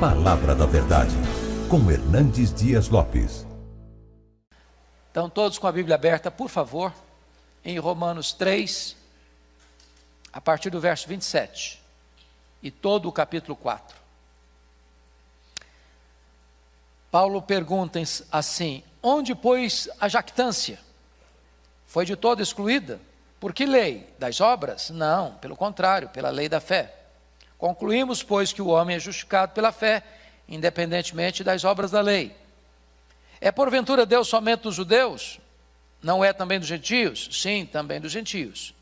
Palavra da Verdade, com Hernandes Dias Lopes. Então, todos com a Bíblia aberta, por favor, em Romanos 3, a partir do verso 27, e todo o capítulo 4. Paulo pergunta assim: onde, pois, a jactância? Foi de todo excluída? Por que lei? Das obras? Não, pelo contrário, pela lei da fé. Concluímos, pois, que o homem é justificado pela fé, independentemente das obras da lei. É porventura Deus somente dos judeus? Não é também dos gentios? Sim, também dos gentios.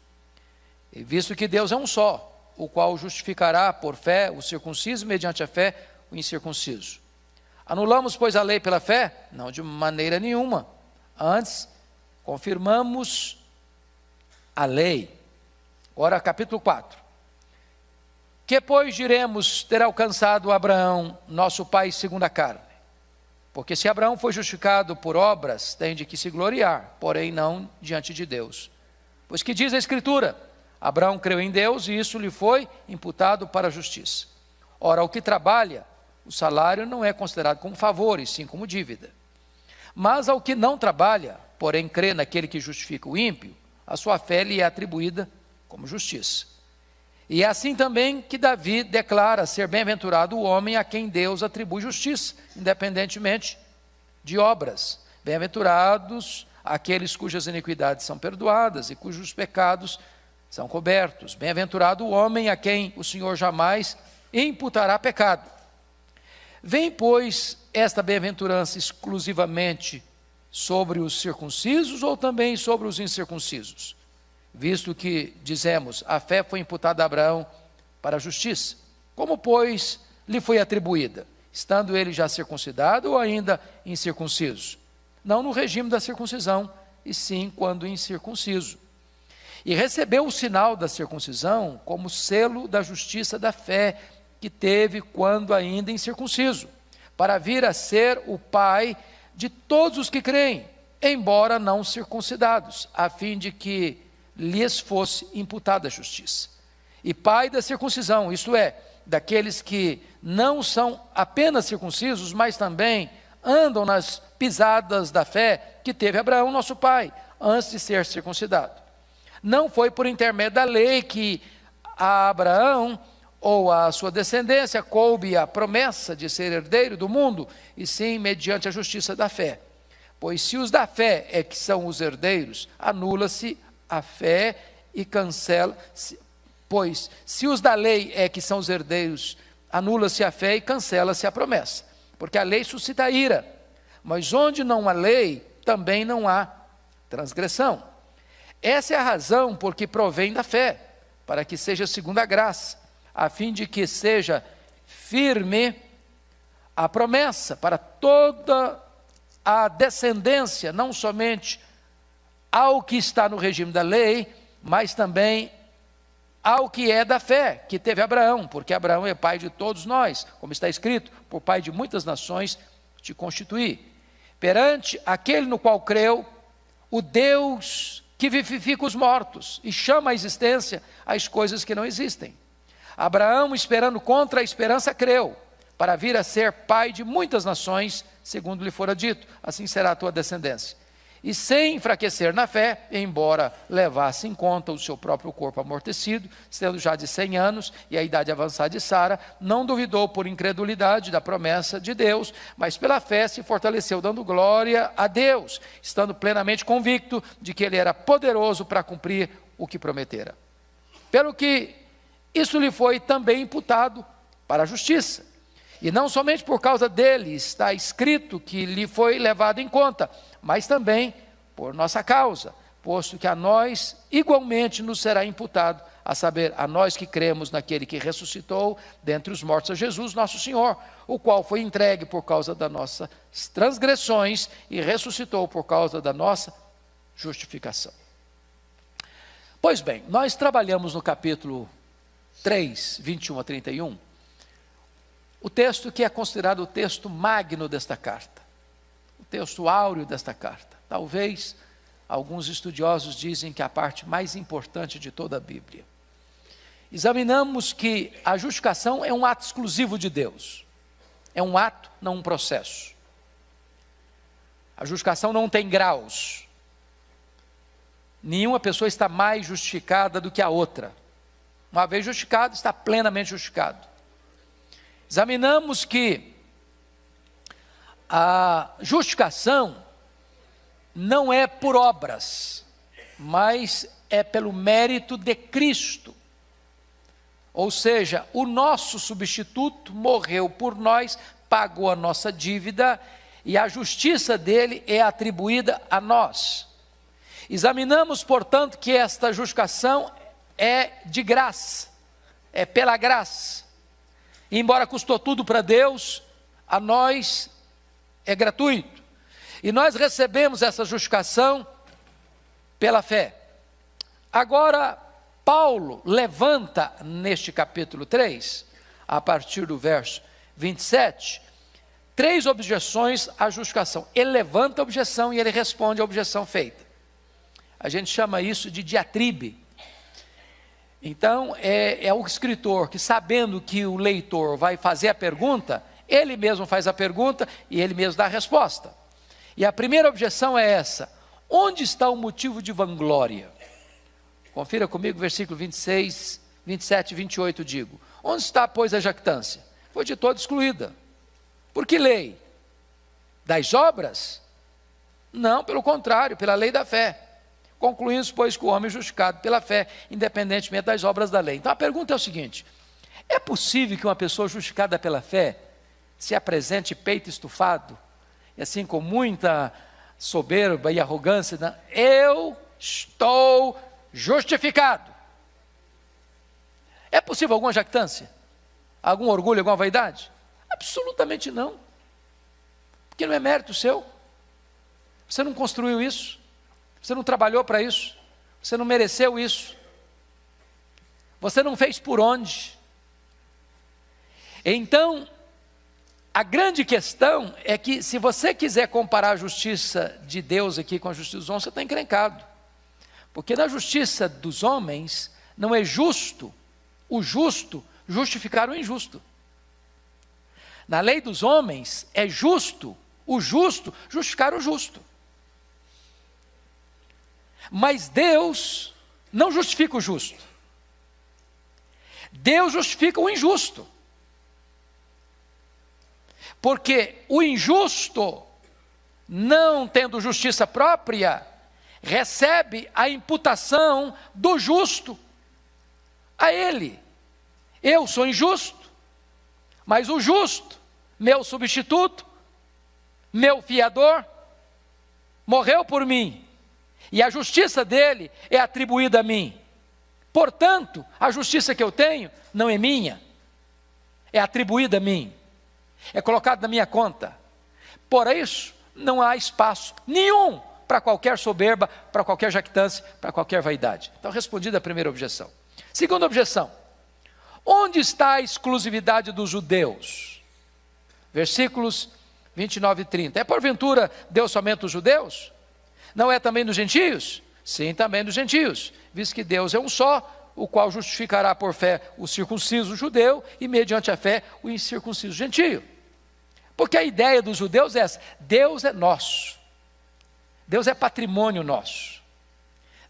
E visto que Deus é um só, o qual justificará por fé o circunciso mediante a fé o incircunciso. Anulamos, pois, a lei pela fé? Não, de maneira nenhuma. Antes, confirmamos a lei. Agora, capítulo 4. Que, pois, diremos ter alcançado Abraão, nosso pai segundo a carne? Porque se Abraão foi justificado por obras, tem de que se gloriar, porém não diante de Deus. Pois que diz a Escritura: Abraão creu em Deus e isso lhe foi imputado para a justiça. Ora, o que trabalha, o salário não é considerado como favor, e sim como dívida. Mas ao que não trabalha, porém crê naquele que justifica o ímpio, a sua fé lhe é atribuída como justiça. E é assim também que Davi declara ser bem-aventurado o homem a quem Deus atribui justiça, independentemente de obras. Bem-aventurados aqueles cujas iniquidades são perdoadas e cujos pecados são cobertos. Bem-aventurado o homem a quem o Senhor jamais imputará pecado. Vem, pois, esta bem-aventurança exclusivamente sobre os circuncisos ou também sobre os incircuncisos? Visto que, dizemos, a fé foi imputada a Abraão para a justiça. Como, pois, lhe foi atribuída? Estando ele já circuncidado ou ainda incircunciso? Não no regime da circuncisão, e sim quando incircunciso. E recebeu o sinal da circuncisão como selo da justiça da fé que teve quando ainda incircunciso, para vir a ser o pai de todos os que creem, embora não circuncidados, a fim de que lhes fosse imputada a justiça. E pai da circuncisão, isto é, daqueles que não são apenas circuncisos, mas também andam nas pisadas da fé que teve Abraão, nosso pai, antes de ser circuncidado. Não foi por intermédio da lei que a Abraão ou a sua descendência coube a promessa de ser herdeiro do mundo, e sim mediante a justiça da fé. Pois se os da fé é que são os herdeiros, anula-se a fé e cancela. Pois se os da lei é que são os herdeiros, anula-se a fé e cancela-se a promessa. Porque a lei suscita ira, mas onde não há lei, também não há transgressão. Essa é a razão por que provém da fé, para que seja segundo a graça a fim de que seja firme a promessa para toda a descendência, não somente ao que está no regime da lei, mas também ao que é da fé, que teve Abraão, porque Abraão é pai de todos nós, como está escrito, por pai de muitas nações te constituí. Perante aquele no qual creu, o Deus que vivifica os mortos e chama à existência as coisas que não existem. Abraão, esperando contra a esperança, creu, para vir a ser pai de muitas nações, segundo lhe fora dito, assim será a tua descendência. E sem enfraquecer na fé, embora levasse em conta o seu próprio corpo amortecido, sendo já de cem anos e a idade avançada de Sara, não duvidou por incredulidade da promessa de Deus, mas pela fé se fortaleceu, dando glória a Deus, estando plenamente convicto de que ele era poderoso para cumprir o que prometera. Pelo que isso lhe foi também imputado para a justiça. E não somente por causa dele está escrito que lhe foi levado em conta, mas também por nossa causa, posto que a nós igualmente nos será imputado, a saber, a nós que cremos naquele que ressuscitou dentre os mortos a Jesus, nosso Senhor, o qual foi entregue por causa das nossas transgressões e ressuscitou por causa da nossa justificação. Pois bem, nós trabalhamos no capítulo 3, 21 a 31, o texto que é considerado o texto magno desta carta, o texto áureo desta carta. Talvez alguns estudiosos dizem que é a parte mais importante de toda a Bíblia. Examinamos que a justificação é um ato exclusivo de Deus. É um ato, não um processo. A justificação não tem graus. Nenhuma pessoa está mais justificada do que a outra. Uma vez justificado, está plenamente justificado. Examinamos que a justificação não é por obras, mas é pelo mérito de Cristo. Ou seja, o nosso substituto morreu por nós, pagou a nossa dívida e a justiça dele é atribuída a nós. Examinamos, portanto, que esta justificação é de graça, é pela graça. E embora custou tudo para Deus, a nós é gratuito. E nós recebemos essa justificação pela fé. Agora, Paulo levanta neste capítulo 3, a partir do verso 27, três objeções à justificação. Ele levanta a objeção e ele responde à objeção feita. A gente chama isso de diatribe. Então, é, é o escritor que, sabendo que o leitor vai fazer a pergunta, ele mesmo faz a pergunta e ele mesmo dá a resposta. E a primeira objeção é essa: onde está o motivo de vanglória? Confira comigo versículo 26, 27 e 28, digo. Onde está, pois, a jactância? Foi de toda excluída. Por que lei? Das obras? Não, pelo contrário, pela lei da fé. Concluímos, pois, que o homem é justificado pela fé, independentemente das obras da lei. Então a pergunta é o seguinte: é possível que uma pessoa justificada pela fé se apresente peito estufado, e assim com muita soberba e arrogância, né? eu estou justificado. É possível alguma jactância? Algum orgulho, alguma vaidade? Absolutamente não. Porque não é mérito seu. Você não construiu isso. Você não trabalhou para isso. Você não mereceu isso. Você não fez por onde. Então, a grande questão é que, se você quiser comparar a justiça de Deus aqui com a justiça dos homens, você está encrencado. Porque na justiça dos homens não é justo o justo justificar o injusto. Na lei dos homens é justo o justo justificar o justo. Mas Deus não justifica o justo. Deus justifica o injusto. Porque o injusto, não tendo justiça própria, recebe a imputação do justo a ele. Eu sou injusto, mas o justo, meu substituto, meu fiador, morreu por mim, e a justiça dele é atribuída a mim. Portanto, a justiça que eu tenho não é minha, é atribuída a mim, é colocada na minha conta. Por isso, não há espaço nenhum para qualquer soberba, para qualquer jactância, para qualquer vaidade. Então, respondida a primeira objeção. Segunda objeção: onde está a exclusividade dos judeus? Versículos 29 e 30. É porventura Deus somente os judeus? Não é também dos gentios? Sim, também dos gentios, visto que Deus é um só, o qual justificará por fé o circunciso judeu e, mediante a fé, o incircunciso gentio. Porque a ideia dos judeus é essa: Deus é nosso. Deus é patrimônio nosso.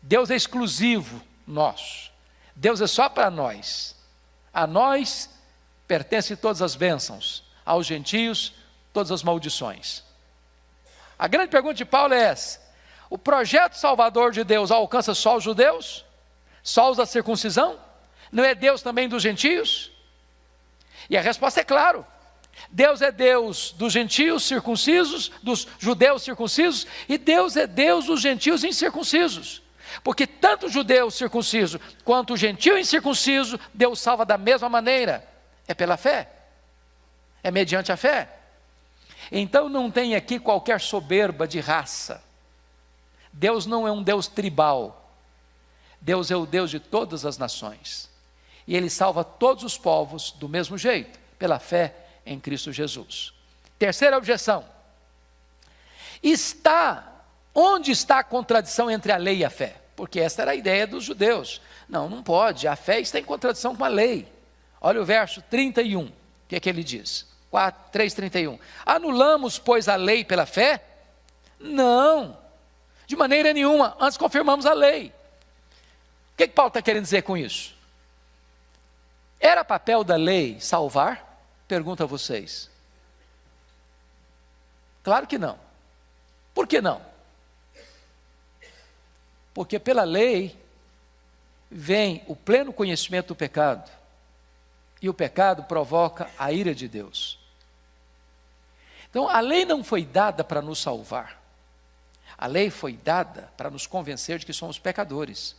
Deus é exclusivo nosso. Deus é só para nós. A nós pertencem todas as bênçãos, aos gentios, todas as maldições. A grande pergunta de Paulo é essa: o projeto salvador de Deus alcança só os judeus? Só os da circuncisão? Não é Deus também dos gentios? E a resposta é claro: Deus é Deus dos gentios circuncisos, dos judeus circuncisos, e Deus é Deus dos gentios incircuncisos. Porque tanto o judeu circunciso quanto o gentio incircunciso, Deus salva da mesma maneira. É pela fé. É mediante a fé. Então não tem aqui qualquer soberba de raça. Deus não é um Deus tribal. Deus é o Deus de todas as nações. E Ele salva todos os povos do mesmo jeito, pela fé em Cristo Jesus. Terceira objeção: está onde está a contradição entre a lei e a fé? Porque esta era a ideia dos judeus. Não, não pode, a fé está em contradição com a lei. Olha o verso 31, o que é que ele diz? 3,31. Anulamos, pois, a lei pela fé? Não, de maneira nenhuma. Antes confirmamos a lei. O que, que Paulo está querendo dizer com isso? Era papel da lei salvar? Pergunto a vocês. Claro que não. Por que não? Porque pela lei vem o pleno conhecimento do pecado, e o pecado provoca a ira de Deus. Então, a lei não foi dada para nos salvar, a lei foi dada para nos convencer de que somos pecadores.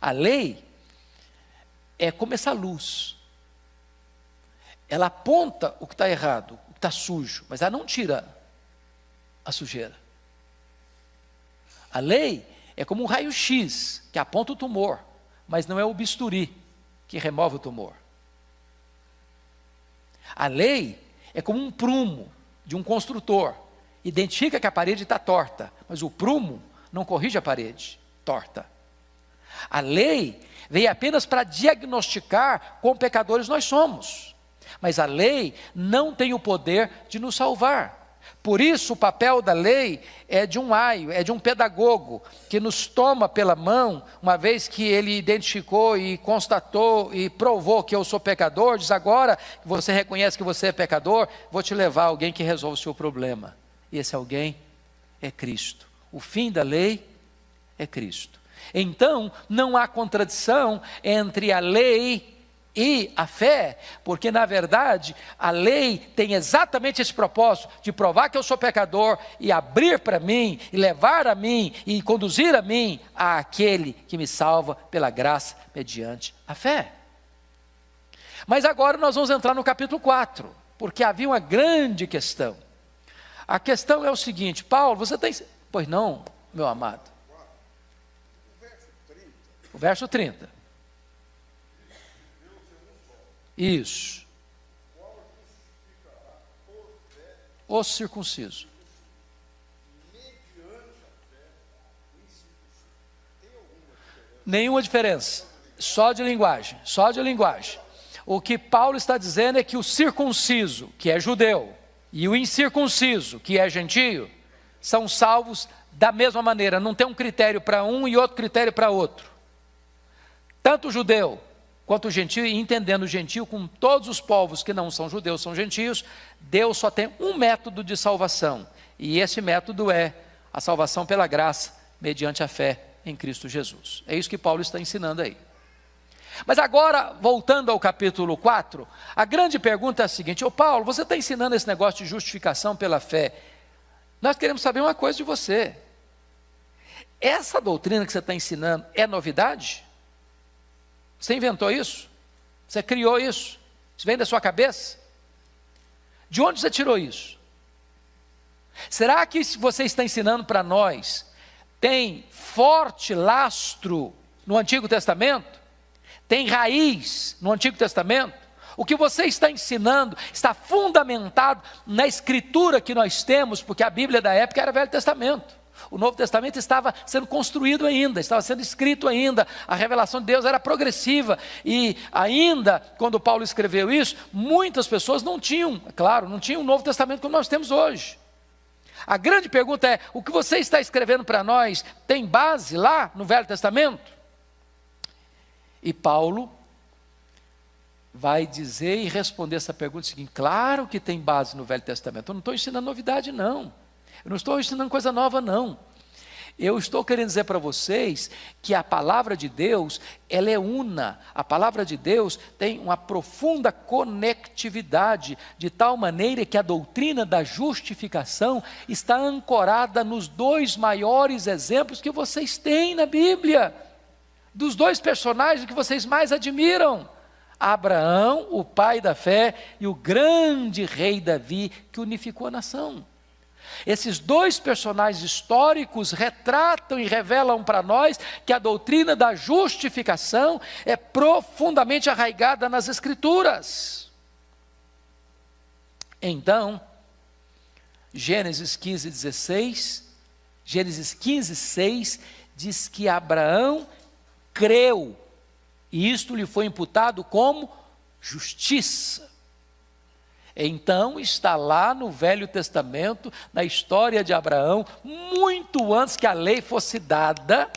A lei é como essa luz, ela aponta o que está errado, o que está sujo, mas ela não tira a sujeira. A lei é como um raio-x que aponta o tumor, mas não é o bisturi que remove o tumor. A lei é como um prumo de um construtor, identifica que a parede está torta, mas o prumo não corrige a parede torta. A lei veio apenas para diagnosticar quão pecadores nós somos, mas a lei não tem o poder de nos salvar. Por isso, o papel da lei é de um aio, é de um pedagogo, que nos toma pela mão, uma vez que ele identificou e constatou e provou que eu sou pecador, diz agora que você reconhece que você é pecador, vou te levar alguém que resolve o seu problema. E esse alguém é Cristo. O fim da lei é Cristo. Então, não há contradição entre a lei e a fé, porque na verdade a lei tem exatamente esse propósito de provar que eu sou pecador e abrir para mim, e levar a mim e conduzir a mim a aquele que me salva pela graça mediante a fé. Mas agora nós vamos entrar no capítulo 4, porque havia uma grande questão. A questão é o seguinte, Paulo, você tem. Pois não, meu amado. O verso 30. Isso. O circunciso. Nenhuma diferença. Só de linguagem. Só de linguagem. O que Paulo está dizendo é que o circunciso, que é judeu, e o incircunciso, que é gentio, são salvos da mesma maneira. Não tem um critério para um e outro critério para outro. Tanto o judeu quanto o gentio, e entendendo o gentio com todos os povos que não são judeus, são gentios, Deus só tem um método de salvação, e esse método é a salvação pela graça, mediante a fé em Cristo Jesus. É isso que Paulo está ensinando aí. Mas agora, voltando ao capítulo 4, a grande pergunta é a seguinte: Ô Paulo, você está ensinando esse negócio de justificação pela fé. Nós queremos saber uma coisa de você. Essa doutrina que você está ensinando é novidade? Você inventou isso? Você criou isso? Isso vem da sua cabeça? De onde você tirou isso? Será que você está ensinando para nós tem forte lastro no Antigo Testamento? Tem raiz no Antigo Testamento? O que você está ensinando está fundamentado na escritura que nós temos, porque a Bíblia da época era Velho Testamento. O Novo Testamento estava sendo construído ainda, estava sendo escrito ainda, a revelação de Deus era progressiva, e ainda, quando Paulo escreveu isso, muitas pessoas não tinham, é claro, não tinham o Novo Testamento como nós temos hoje. A grande pergunta é: o que você está escrevendo para nós tem base lá no Velho Testamento? E Paulo vai dizer e responder essa pergunta seguinte: claro que tem base no Velho Testamento, eu não estou ensinando novidade, não. Eu não estou ensinando coisa nova, não. Eu estou querendo dizer para vocês que a palavra de Deus, ela é una. A palavra de Deus tem uma profunda conectividade, de tal maneira que a doutrina da justificação está ancorada nos dois maiores exemplos que vocês têm na Bíblia. Dos dois personagens que vocês mais admiram. Abraão, o pai da fé, e o grande rei Davi, que unificou a nação. Esses dois personagens históricos retratam e revelam para nós que a doutrina da justificação é profundamente arraigada nas Escrituras. Então, Gênesis 15, 16, Gênesis 15, 6, diz que Abraão creu, e isto lhe foi imputado como justiça. Então está lá no Velho Testamento, na história de Abraão, muito antes que a lei fosse dada,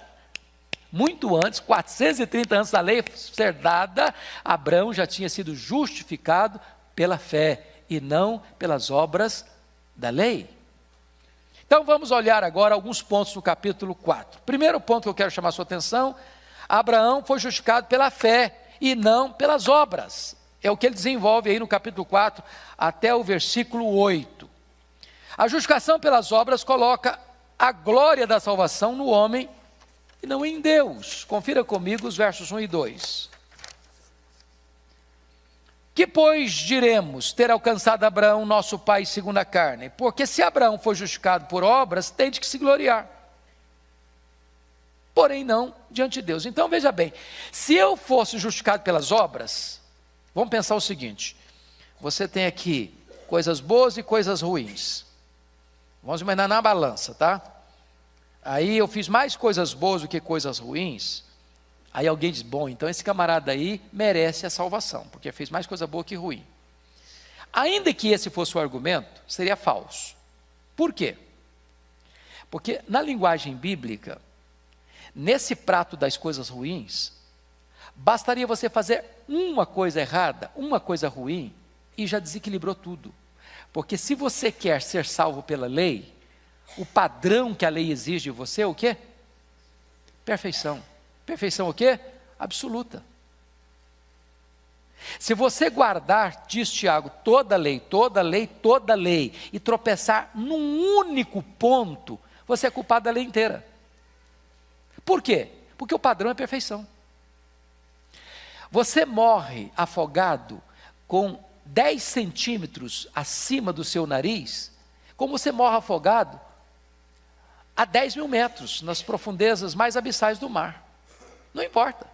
muito antes, 430 anos da lei ser dada, Abraão já tinha sido justificado pela fé e não pelas obras da lei. Então vamos olhar agora alguns pontos do capítulo 4. Primeiro ponto que eu quero chamar a sua atenção: Abraão foi justificado pela fé e não pelas obras. É o que ele desenvolve aí no capítulo 4 até o versículo 8. A justificação pelas obras coloca a glória da salvação no homem e não em Deus. Confira comigo os versos 1 e 2. Que, pois, diremos ter alcançado Abraão, nosso pai, segundo a carne? Porque se Abraão foi justificado por obras, tem de que se gloriar. Porém, não diante de Deus. Então, veja bem: se eu fosse justificado pelas obras, vamos pensar o seguinte: você tem aqui coisas boas e coisas ruins. Vamos imaginar na balança, tá? Aí eu fiz mais coisas boas do que coisas ruins. Aí alguém diz: bom, então esse camarada aí merece a salvação, porque fez mais coisa boa que ruim. Ainda que esse fosse o argumento, seria falso. Por quê? Porque na linguagem bíblica, nesse prato das coisas ruins, bastaria você fazer uma coisa errada, uma coisa ruim, e já desequilibrou tudo. Porque se você quer ser salvo pela lei, o padrão que a lei exige de você é o quê? Perfeição. Perfeição o quê? Absoluta. Se você guardar, diz Tiago, toda lei, toda lei, toda lei, e tropeçar num único ponto, você é culpado da lei inteira. Por quê? Porque o padrão é perfeição. Você morre afogado com 10 centímetros acima do seu nariz, como você morre afogado a 10 mil metros nas profundezas mais abissais do mar. Não importa.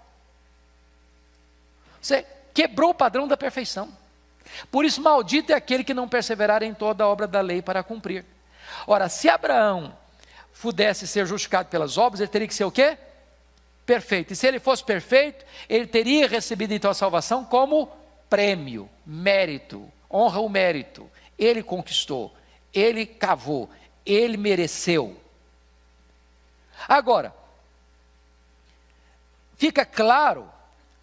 Você quebrou o padrão da perfeição. Por isso, maldito é aquele que não perseverar em toda a obra da lei para cumprir. Ora, se Abraão pudesse ser justificado pelas obras, ele teria que ser o quê? Perfeito. E se ele fosse perfeito, ele teria recebido então a salvação como prêmio, mérito, honra o mérito. Ele conquistou, ele cavou, ele mereceu. Agora, Fica claro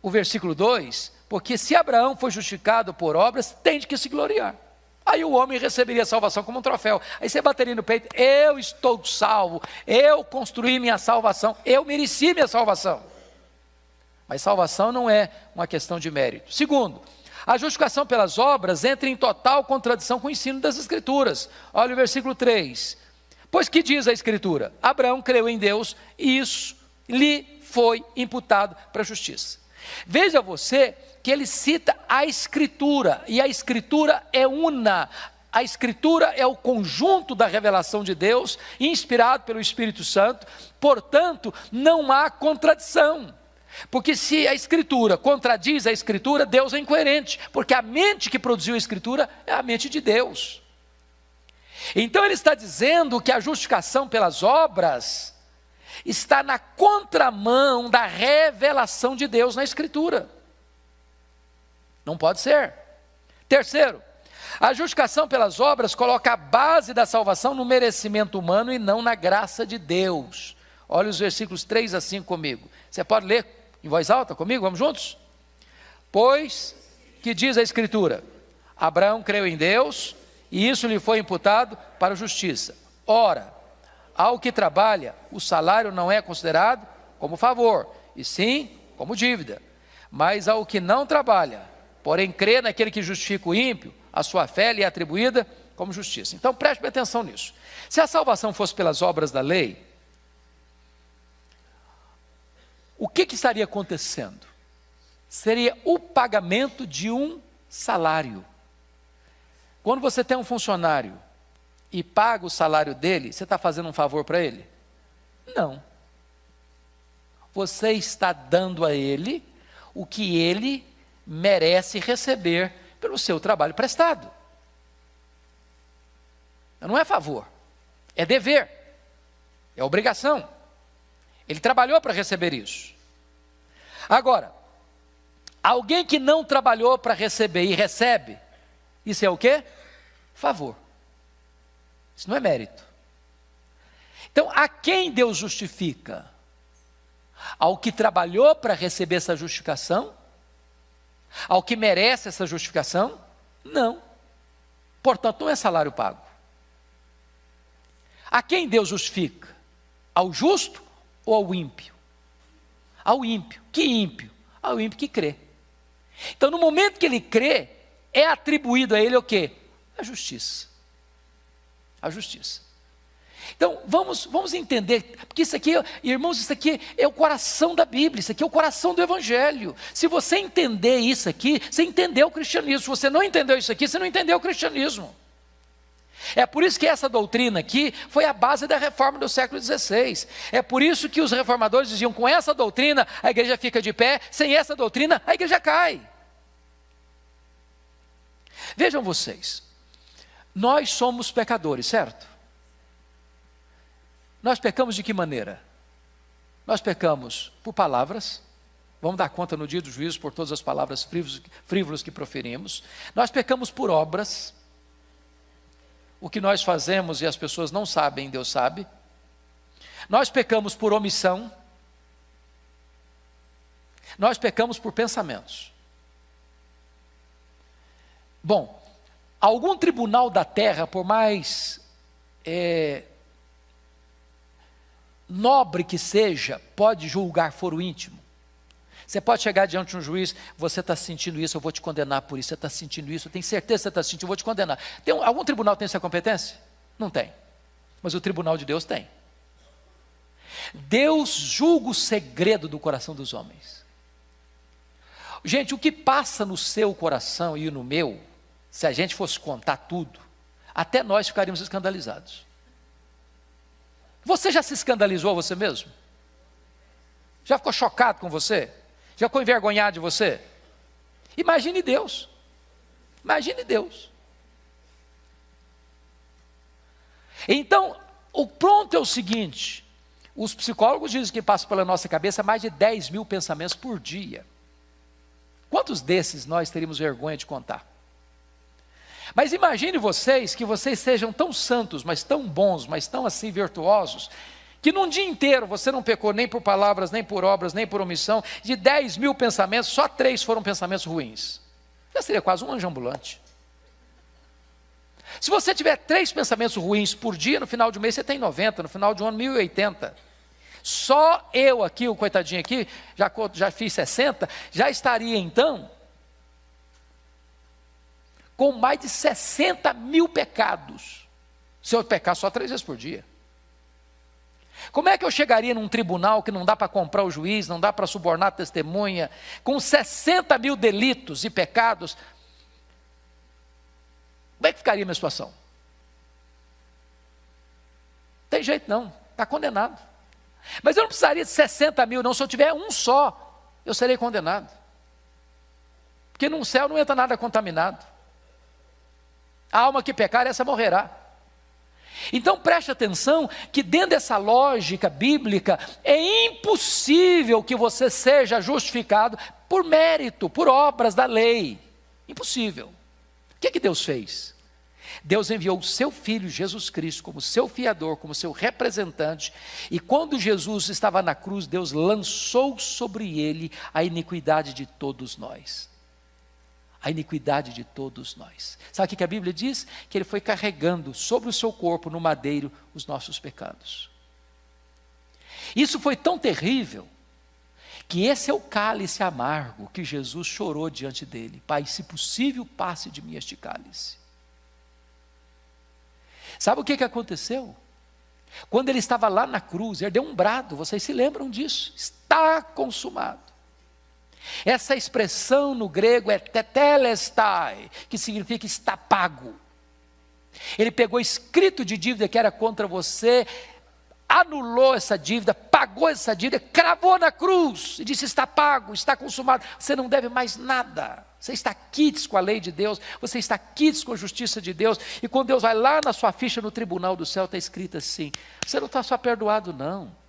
o versículo 2, porque se Abraão foi justificado por obras, tem de que se gloriar. Aí o homem receberia a salvação como um troféu. Aí você bateria no peito: eu estou salvo, eu construí minha salvação, eu mereci minha salvação. Mas salvação não é uma questão de mérito. Segundo, a justificação pelas obras entra em total contradição com o ensino das Escrituras. Olha o versículo 3. Pois que diz a Escritura? Abraão creu em Deus e isso lhe foi imputado para a justiça. Veja você que ele cita a Escritura, e a Escritura é una. A Escritura é o conjunto da revelação de Deus, inspirado pelo Espírito Santo, portanto, não há contradição. Porque se a Escritura contradiz a Escritura, Deus é incoerente, porque a mente que produziu a Escritura é a mente de Deus. Então ele está dizendo que a justificação pelas obras está na contramão da revelação de Deus na Escritura. Não pode ser. Terceiro, a justificação pelas obras coloca a base da salvação no merecimento humano e não na graça de Deus. Olha os versículos 3 a 5 comigo. Você pode ler em voz alta comigo? Vamos juntos? Pois, que diz a Escritura? Abraão creu em Deus e isso lhe foi imputado para justiça. Ora, ao que trabalha, o salário não é considerado como favor, e sim como dívida. Mas ao que não trabalha, porém crê naquele que justifica o ímpio, a sua fé lhe é atribuída como justiça. Então preste atenção nisso. Se a salvação fosse pelas obras da lei, o que, que estaria acontecendo? Seria o pagamento de um salário. Quando você tem um funcionário e paga o salário dele, você está fazendo um favor para ele? Não. Você está dando a ele o que ele merece receber pelo seu trabalho prestado. Não é favor, é dever, é obrigação. Ele trabalhou para receber isso. Agora, alguém que não trabalhou para receber e recebe, Isso é o quê? Favor. Isso não é mérito. Então, a quem Deus justifica? Ao que trabalhou para receber essa justificação? Ao que merece essa justificação? Não. Portanto, não é salário pago. A quem Deus justifica? Ao justo ou ao ímpio? Ao ímpio. Que ímpio? Ao ímpio que crê. Então, no momento que ele crê, é atribuído a ele o quê? A justiça. A justiça. Então, vamos, vamos entender, porque isso aqui, irmãos, isso aqui é o coração da Bíblia, isso aqui é o coração do Evangelho. Se você entender isso aqui, você entendeu o cristianismo. Se você não entendeu isso aqui, você não entendeu o cristianismo. É por isso que essa doutrina aqui foi a base da reforma do século XVI. É por isso que os reformadores diziam: com essa doutrina a igreja fica de pé, sem essa doutrina a igreja cai. Vejam vocês, nós somos pecadores, certo? Nós pecamos de que maneira? Nós pecamos por palavras, vamos dar conta no dia do juízo por todas as palavras frívolas que proferimos. Nós pecamos por obras, o que nós fazemos e as pessoas não sabem, Deus sabe. Nós pecamos por omissão. Nós pecamos por pensamentos. Bom, algum tribunal da terra, por mais é, nobre que seja, pode julgar foro íntimo. Você pode chegar diante de um juiz, você está sentindo isso, eu vou te condenar por isso, você está sentindo isso, eu tenho certeza que você está sentindo, eu vou te condenar. Tem um, algum tribunal tem essa competência? Não tem. Mas o tribunal de Deus tem. Deus julga o segredo do coração dos homens. Gente, o que passa no seu coração e no meu, se a gente fosse contar tudo, até nós ficaríamos escandalizados. Você já se escandalizou você mesmo? Já ficou chocado com você? Já ficou envergonhado de você? Imagine Deus. Imagine Deus. Então, o pronto é o seguinte: os psicólogos dizem que passam pela nossa cabeça mais de 10 mil pensamentos por dia. Quantos desses nós teríamos vergonha de contar? Mas imagine vocês que vocês sejam tão santos, mas tão bons, mas tão assim virtuosos, que num dia inteiro você não pecou nem por palavras, nem por obras, nem por omissão, de 10 mil pensamentos, só três foram pensamentos ruins. Já seria quase um anjo ambulante. Se você tiver três pensamentos ruins por dia, no final de um mês você tem 90, no final de um ano 1080. Só eu aqui, o coitadinho aqui, já, já fiz 60, já estaria então com mais de 60 mil pecados, se eu pecar só três vezes por dia. Como é que eu chegaria num tribunal que não dá para comprar o juiz, não dá para subornar a testemunha, com 60 mil delitos e pecados? Como é que ficaria a minha situação? Tem jeito não, está condenado. Mas eu não precisaria de 60 mil, não, se eu tiver um só, eu serei condenado. Porque no céu não entra nada contaminado. A alma que pecar, essa morrerá. Então preste atenção que dentro dessa lógica bíblica é impossível que você seja justificado por mérito, por obras da lei. Impossível. O que, é que Deus fez? Deus enviou o seu filho Jesus Cristo como seu fiador, como seu representante, e quando Jesus estava na cruz, Deus lançou sobre ele a iniquidade de todos nós a iniquidade de todos nós. Sabe o que a Bíblia diz? Que ele foi carregando sobre o seu corpo, no madeiro, os nossos pecados. Isso foi tão terrível, que esse é o cálice amargo que Jesus chorou diante dele. Pai, se possível, passe de mim este cálice. Sabe o que, que aconteceu? Quando ele estava lá na cruz, ele deu um brado, vocês se lembram disso? Está consumado. Essa expressão no grego é tetelestai, que significa está pago. Ele pegou escrito de dívida que era contra você, anulou essa dívida, pagou essa dívida, cravou na cruz e disse: está pago, está consumado, você não deve mais nada. Você está quites com a lei de Deus, você está quites com a justiça de Deus, e quando Deus vai lá na sua ficha no tribunal do céu, está escrito assim: você não está só perdoado, não.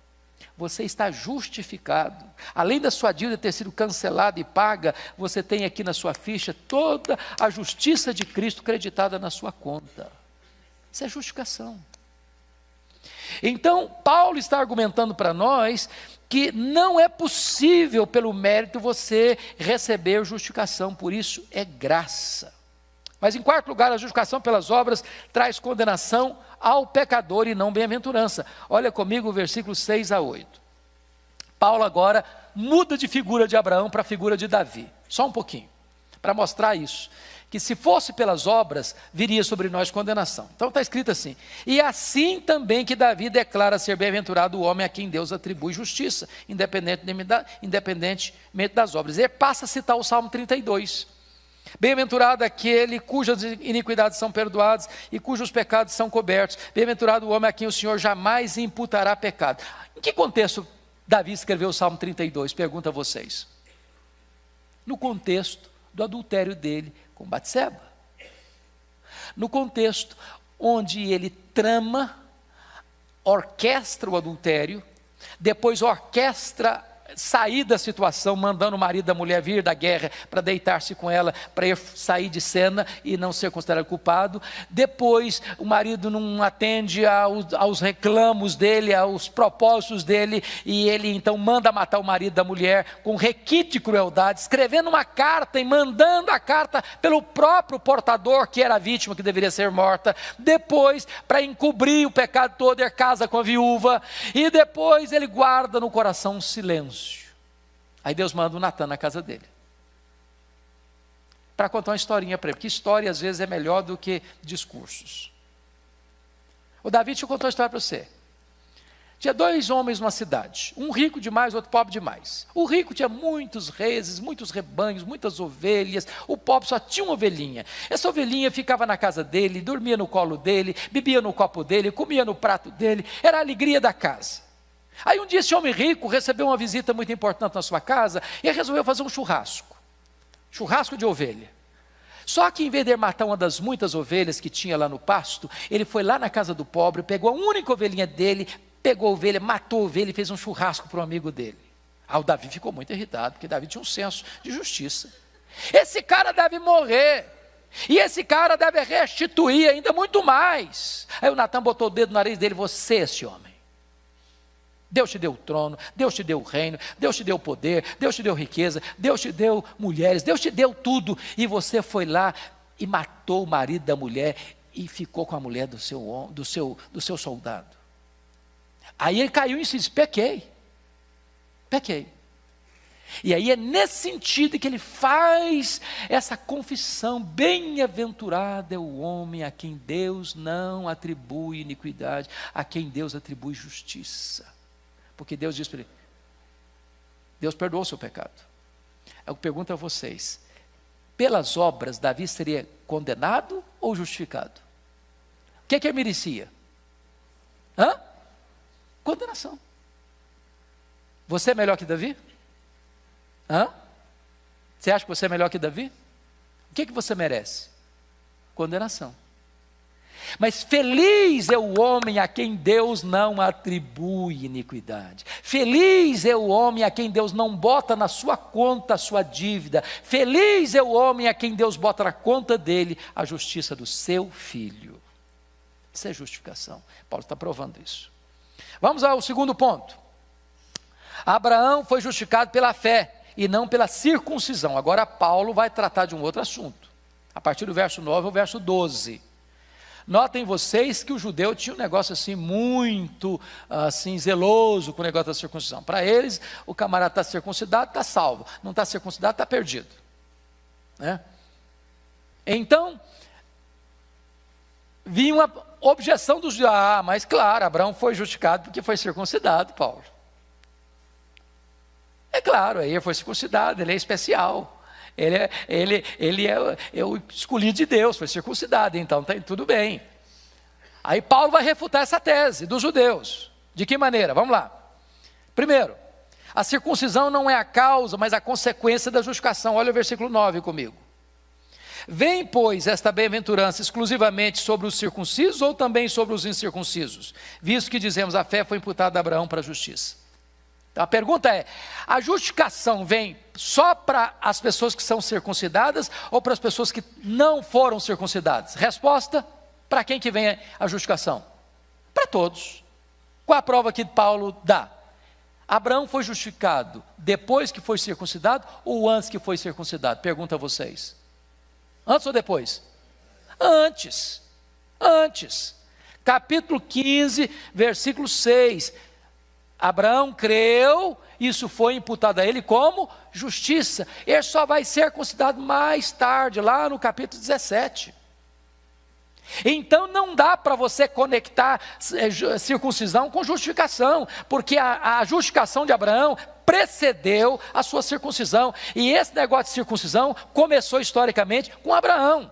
Você está justificado. Além da sua dívida ter sido cancelada e paga, você tem aqui na sua ficha toda a justiça de Cristo creditada na sua conta. Isso é justificação. Então, Paulo está argumentando para nós que não é possível, pelo mérito, você receber justificação, por isso é graça. Mas, em quarto lugar, a justificação pelas obras traz condenação ao pecador e não bem-aventurança. Olha comigo o versículo 6 a 8. Paulo agora muda de figura de Abraão para a figura de Davi. Só um pouquinho, para mostrar isso que se fosse pelas obras, viria sobre nós condenação. Então está escrito assim: e assim também que Davi declara ser bem-aventurado o homem a quem Deus atribui justiça, independentemente das obras. E passa a citar o Salmo 32. Bem-aventurado aquele cujas iniquidades são perdoadas e cujos pecados são cobertos. Bem-aventurado o homem a quem o Senhor jamais imputará pecado. Em que contexto Davi escreveu o Salmo 32? Pergunta a vocês. No contexto do adultério dele com Batseba. No contexto onde ele trama, orquestra o adultério, depois orquestra sair da situação, mandando o marido da mulher vir da guerra para deitar-se com ela, para sair de cena e não ser considerado culpado. Depois, o marido não atende aos, aos, reclamos dele, aos propósitos dele, e ele então manda matar o marido da mulher com requinte de crueldade, escrevendo uma carta e mandando a carta pelo próprio portador, que era a vítima que deveria ser morta. Depois, para encobrir o pecado todo, ele casa com a viúva, e depois ele guarda no coração um silêncio Aí Deus manda o Natan na casa dele. Para contar uma historinha para ele, porque história às vezes é melhor do que discursos. O Davi, eu contar uma história para você. Tinha dois homens numa cidade, um rico demais, outro pobre demais. O rico tinha muitos reses, muitos rebanhos, muitas ovelhas. O pobre só tinha uma ovelhinha. Essa ovelhinha ficava na casa dele, dormia no colo dele, bebia no copo dele, comia no prato dele. Era a alegria da casa. Aí um dia esse homem rico recebeu uma visita muito importante na sua casa e resolveu fazer um churrasco. Churrasco de ovelha. Só que em vez de matar uma das muitas ovelhas que tinha lá no pasto, ele foi lá na casa do pobre, pegou a única ovelhinha dele, pegou a ovelha, matou a ovelha e fez um churrasco para um amigo dele. Aí o Davi ficou muito irritado, porque Davi tinha um senso de justiça. Esse cara deve morrer. E esse cara deve restituir ainda muito mais. Aí o Natan botou o dedo no nariz dele, você, esse homem. Deus te deu o trono, Deus te deu o reino, Deus te deu o poder, Deus te deu riqueza, Deus te deu mulheres, Deus te deu tudo, e você foi lá e matou o marido da mulher e ficou com a mulher do seu, do seu, do seu soldado. Aí ele caiu e disse: pequei, pequei. E aí é nesse sentido que ele faz essa confissão: bem-aventurado é o homem a quem Deus não atribui iniquidade, a quem Deus atribui justiça. Porque Deus diz para ele: Deus perdoou o seu pecado. Eu pergunto a vocês: pelas obras, Davi seria condenado ou justificado? O que é que ele merecia? Hã? Condenação. Você é melhor que Davi? Hã? Você acha que você é melhor que Davi? O que, é que você merece? Condenação. Mas feliz é o homem a quem Deus não atribui iniquidade. Feliz é o homem a quem Deus não bota na sua conta a sua dívida. Feliz é o homem a quem Deus bota na conta dele a justiça do seu filho. Isso é justificação. Paulo está provando isso. Vamos ao segundo ponto. Abraão foi justificado pela fé e não pela circuncisão. Agora Paulo vai tratar de um outro assunto. A partir do verso 9 ao verso 12. Notem vocês que o judeu tinha um negócio assim muito assim zeloso com o negócio da circuncisão. Para eles, o camarada está circuncidado, está salvo. Não está circuncidado, está perdido. Né? Então, vinha uma objeção dos. Ah, mas claro, Abraão foi justificado porque foi circuncidado, Paulo. É claro, aí ele foi circuncidado, ele é especial. Ele é, ele, ele é, é o escolhido de Deus, foi circuncidado, então está tudo bem. Aí Paulo vai refutar essa tese dos judeus. De que maneira? Vamos lá. Primeiro, a circuncisão não é a causa, mas a consequência da justificação. Olha o versículo 9 comigo. Vem, pois, esta bem-aventurança exclusivamente sobre os circuncisos ou também sobre os incircuncisos? Visto que dizemos a fé foi imputada a Abraão para a justiça. Então a pergunta é: a justificação vem só para as pessoas que são circuncidadas ou para as pessoas que não foram circuncidadas? Resposta: para quem que vem a justificação? Para todos. Qual a prova que Paulo dá? Abraão foi justificado depois que foi circuncidado ou antes que foi circuncidado? Pergunta a vocês. Antes ou depois? Antes. Antes. Capítulo 15, versículo 6. Abraão creu, isso foi imputado a ele como justiça. Ele só vai ser considerado mais tarde, lá no capítulo 17. Então não dá para você conectar eh, circuncisão com justificação, porque a, a, justificação de Abraão precedeu a sua circuncisão, e esse negócio de circuncisão começou historicamente com Abraão.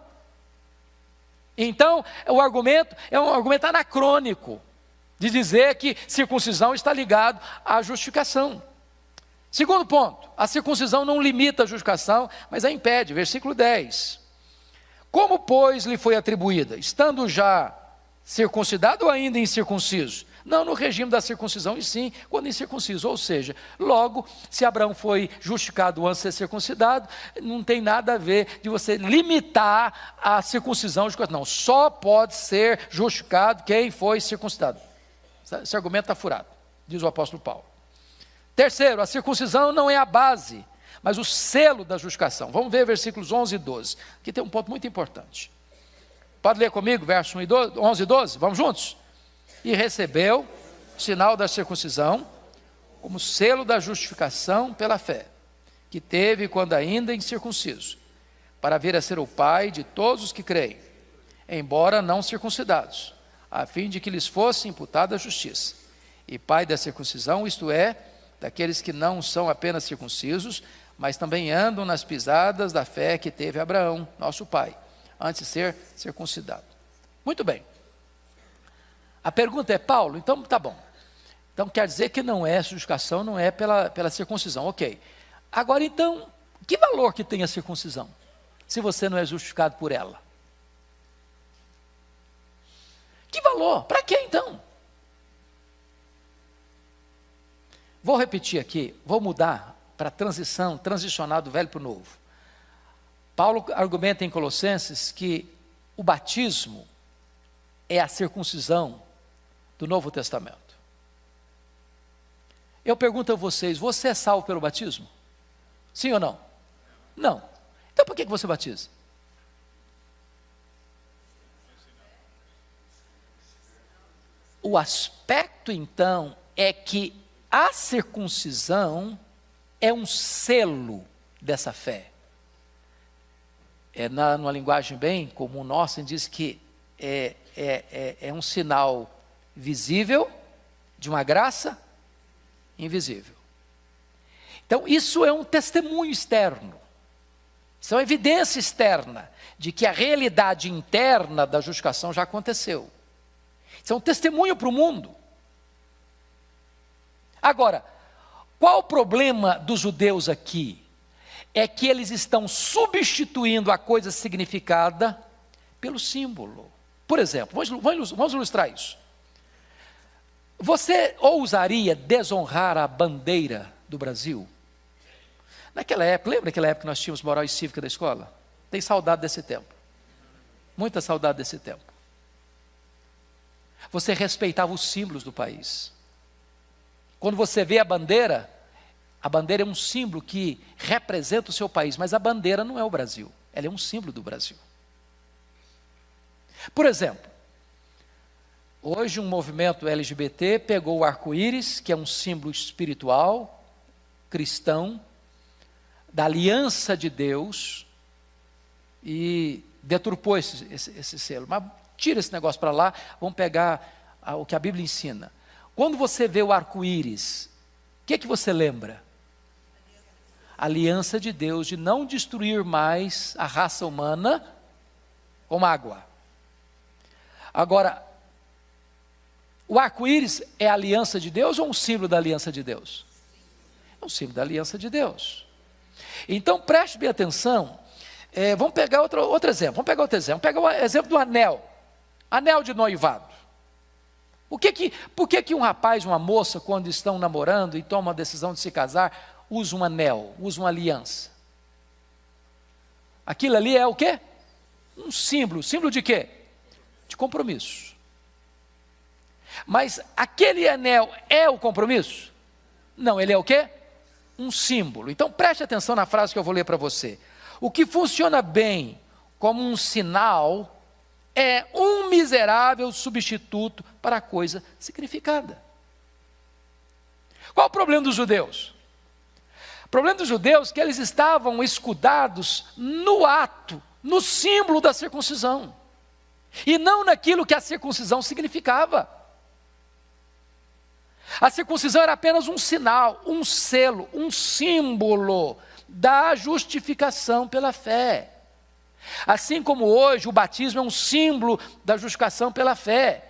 Então, o argumento é um argumento anacrônico de dizer que circuncisão está ligado à justificação. Segundo ponto, a circuncisão não limita a justificação, mas a impede. Versículo 10. Como, pois, lhe foi atribuída? Estando já circuncidado ou ainda incircunciso? Não no regime da circuncisão, e sim quando incircunciso. Ou seja, logo, se Abraão foi justificado antes de ser circuncidado, não tem nada a ver de você limitar a circuncisão Não, só pode ser justificado quem foi circuncidado. Esse argumento está furado, diz o apóstolo Paulo. Terceiro, a circuncisão não é a base, mas o selo da justificação. Vamos ver versículos 11 e 12. Aqui tem um ponto muito importante. Pode ler comigo, versos 11 e 12? Vamos juntos? E recebeu o sinal da circuncisão como selo da justificação pela fé, que teve quando ainda incircunciso, para vir a ser o pai de todos os que creem, embora não circuncidados a fim de que lhes fosse imputada a justiça. E pai da circuncisão, isto é, daqueles que não são apenas circuncisos, mas também andam nas pisadas da fé que teve Abraão, nosso pai, antes de ser circuncidado. Muito bem. A pergunta é, Paulo, então tá bom. Então quer dizer que não é justificação, não é pela, pela circuncisão. Ok. Agora então, que valor que tem a circuncisão? Se você não é justificado por ela? Que valor? Para que então? Vou repetir aqui, vou mudar para transição, transicionar do velho para o novo. Paulo argumenta em Colossenses que o batismo é a circuncisão do Novo Testamento. Eu pergunto a vocês: você é salvo pelo batismo? Sim ou não? Não. Então por que você batiza? O aspecto, então, é que a circuncisão é um selo dessa fé. É na, numa linguagem bem comum nossa, diz que é, é, é, é um sinal visível de uma graça invisível. Então, isso é um testemunho externo, isso é uma evidência externa de que a realidade interna da justificação já aconteceu. Isso é um testemunho para o mundo. Agora, qual o problema dos judeus aqui? É que eles estão substituindo a coisa significada pelo símbolo. Por exemplo, vamos, ilustrar isso. Você ousaria desonrar a bandeira do Brasil? Naquela época, lembra aquela época que nós tínhamos moral e cívica da escola? Tem saudade desse tempo. Muita saudade desse tempo. Você respeitava os símbolos do país. Quando você vê a bandeira, a bandeira é um símbolo que representa o seu país, mas a bandeira não é o Brasil, ela é um símbolo do Brasil. Por exemplo, hoje um movimento LGBT pegou o arco-íris, que é um símbolo espiritual, cristão, da aliança de Deus, e deturpou esse, esse, esse selo. Mas tira esse negócio para lá, vamos pegar a, o que a Bíblia ensina. Quando você vê o arco-íris, o que, que você lembra? aliança de Deus de não destruir mais a raça humana com água. Agora, o arco-íris é a aliança de Deus ou um símbolo da aliança de Deus? É um símbolo da aliança de Deus. Então preste bem atenção. É, vamos pegar outro, outro exemplo. Vamos pegar outro exemplo. Vamos pegar o exemplo do anel. Anel de noivado. O que que, por que, que um rapaz uma moça, quando estão namorando e tomam a decisão de se casar, usa um anel, usa uma aliança? Aquilo ali é o quê? Um símbolo. Símbolo de quê? De compromisso. Mas aquele anel é o compromisso? Não, ele é o quê? Um símbolo. Então preste atenção na frase que eu vou ler para você. O que funciona bem como um sinal é um miserável substituto para a coisa significada. Qual o problema dos judeus? O problema dos judeus é que eles estavam escudados no ato, no símbolo da circuncisão, e não naquilo que a circuncisão significava. A circuncisão era apenas um sinal, um selo, um símbolo da justificação pela fé. Assim como hoje o batismo é um símbolo da justificação pela fé.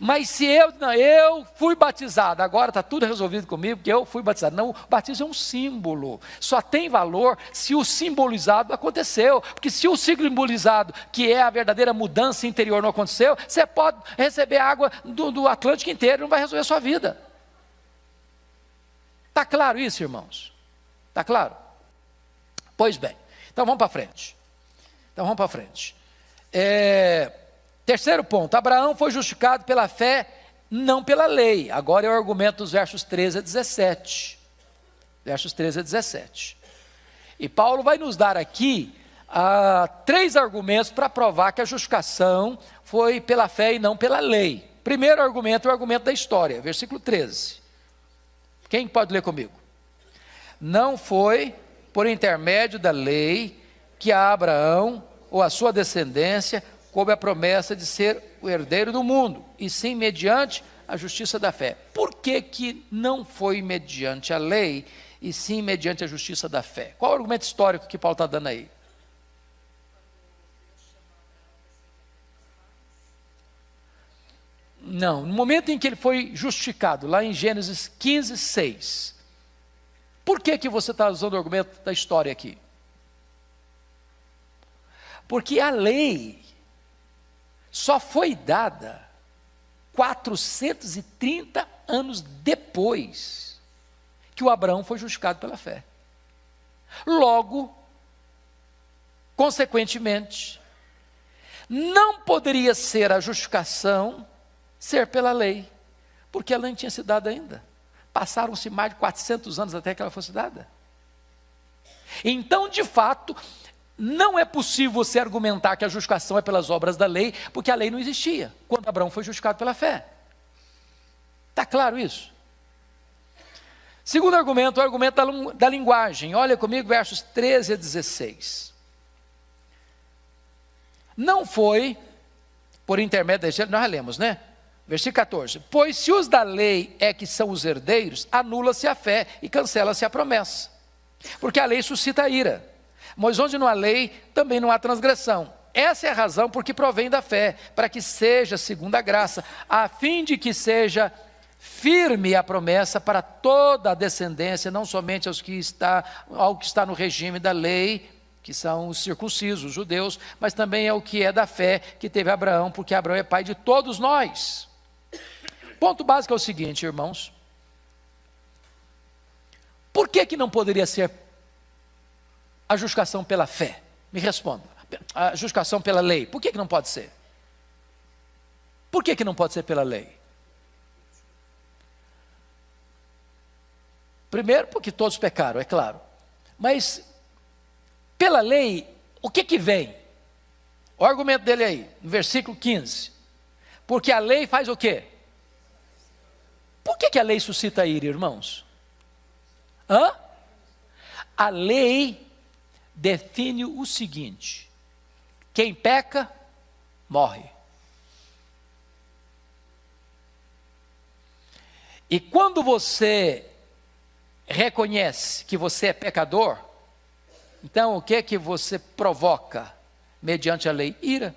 Mas se eu, não, eu fui batizado, agora está tudo resolvido comigo, porque eu fui batizado. Não, o batismo é um símbolo. Só tem valor se o simbolizado aconteceu. Porque se o simbolizado, que é a verdadeira mudança interior, não aconteceu, você pode receber água do, do Atlântico inteiro, não vai resolver a sua vida. Está claro isso, irmãos? Está claro? Pois bem, então vamos para frente. Então vamos para frente. É, terceiro ponto: Abraão foi justificado pela fé, não pela lei. Agora é o argumento dos versos 13 a 17. Versos 13 a 17. E Paulo vai nos dar aqui ah, três argumentos para provar que a justificação foi pela fé e não pela lei. Primeiro argumento é o argumento da história, versículo 13. Quem pode ler comigo? Não foi por intermédio da lei que a Abraão ou a sua descendência coube a promessa de ser o herdeiro do mundo, e sim mediante a justiça da fé. Por que, que não foi mediante a lei, e sim mediante a justiça da fé? Qual o argumento histórico que Paulo está dando aí? Não, no momento em que ele foi justificado, lá em Gênesis 15, 6. Por que, que você está usando o argumento da história aqui? Porque a lei só foi dada 430 anos depois que o Abraão foi justificado pela fé. Logo, consequentemente, não poderia ser a justificação ser pela lei, porque ela não tinha sido dada ainda. Passaram-se mais de 400 anos até que ela fosse dada. Então, de fato, não é possível você argumentar que a justificação é pelas obras da lei, porque a lei não existia quando Abraão foi justificado pela fé. Está claro isso? Segundo argumento, o argumento da, linguagem. Olha comigo, versos 13 a 16. Não foi por intermédio da nós lemos, né? Versículo 14: Pois se os da lei é que são os herdeiros, anula-se a fé e cancela-se a promessa. Porque a lei suscita a ira mas onde não há lei, também não há transgressão. Essa é a razão por que provém da fé, para que seja segundo a graça, a fim de que seja firme a promessa para toda a descendência, não somente aos que está, ao que está no regime da lei, que são os circuncisos, os judeus, mas também ao que é da fé que teve Abraão, porque Abraão é pai de todos nós. Ponto básico é o seguinte, irmãos. Por que, que não poderia ser a justificação pela fé? Me responda. A justificação pela lei. Por que, que não pode ser? Por que, que não pode ser pela lei? Primeiro, porque todos pecaram, é claro. Mas, pela lei, o que que vem? O argumento dele aí, no versículo 15. Porque a lei faz o quê? Por que, que a lei suscita ira, irmãos? Hã? A lei define o seguinte: quem peca, morre. E quando você reconhece que você é pecador, então o que é que você provoca mediante a lei? Ira.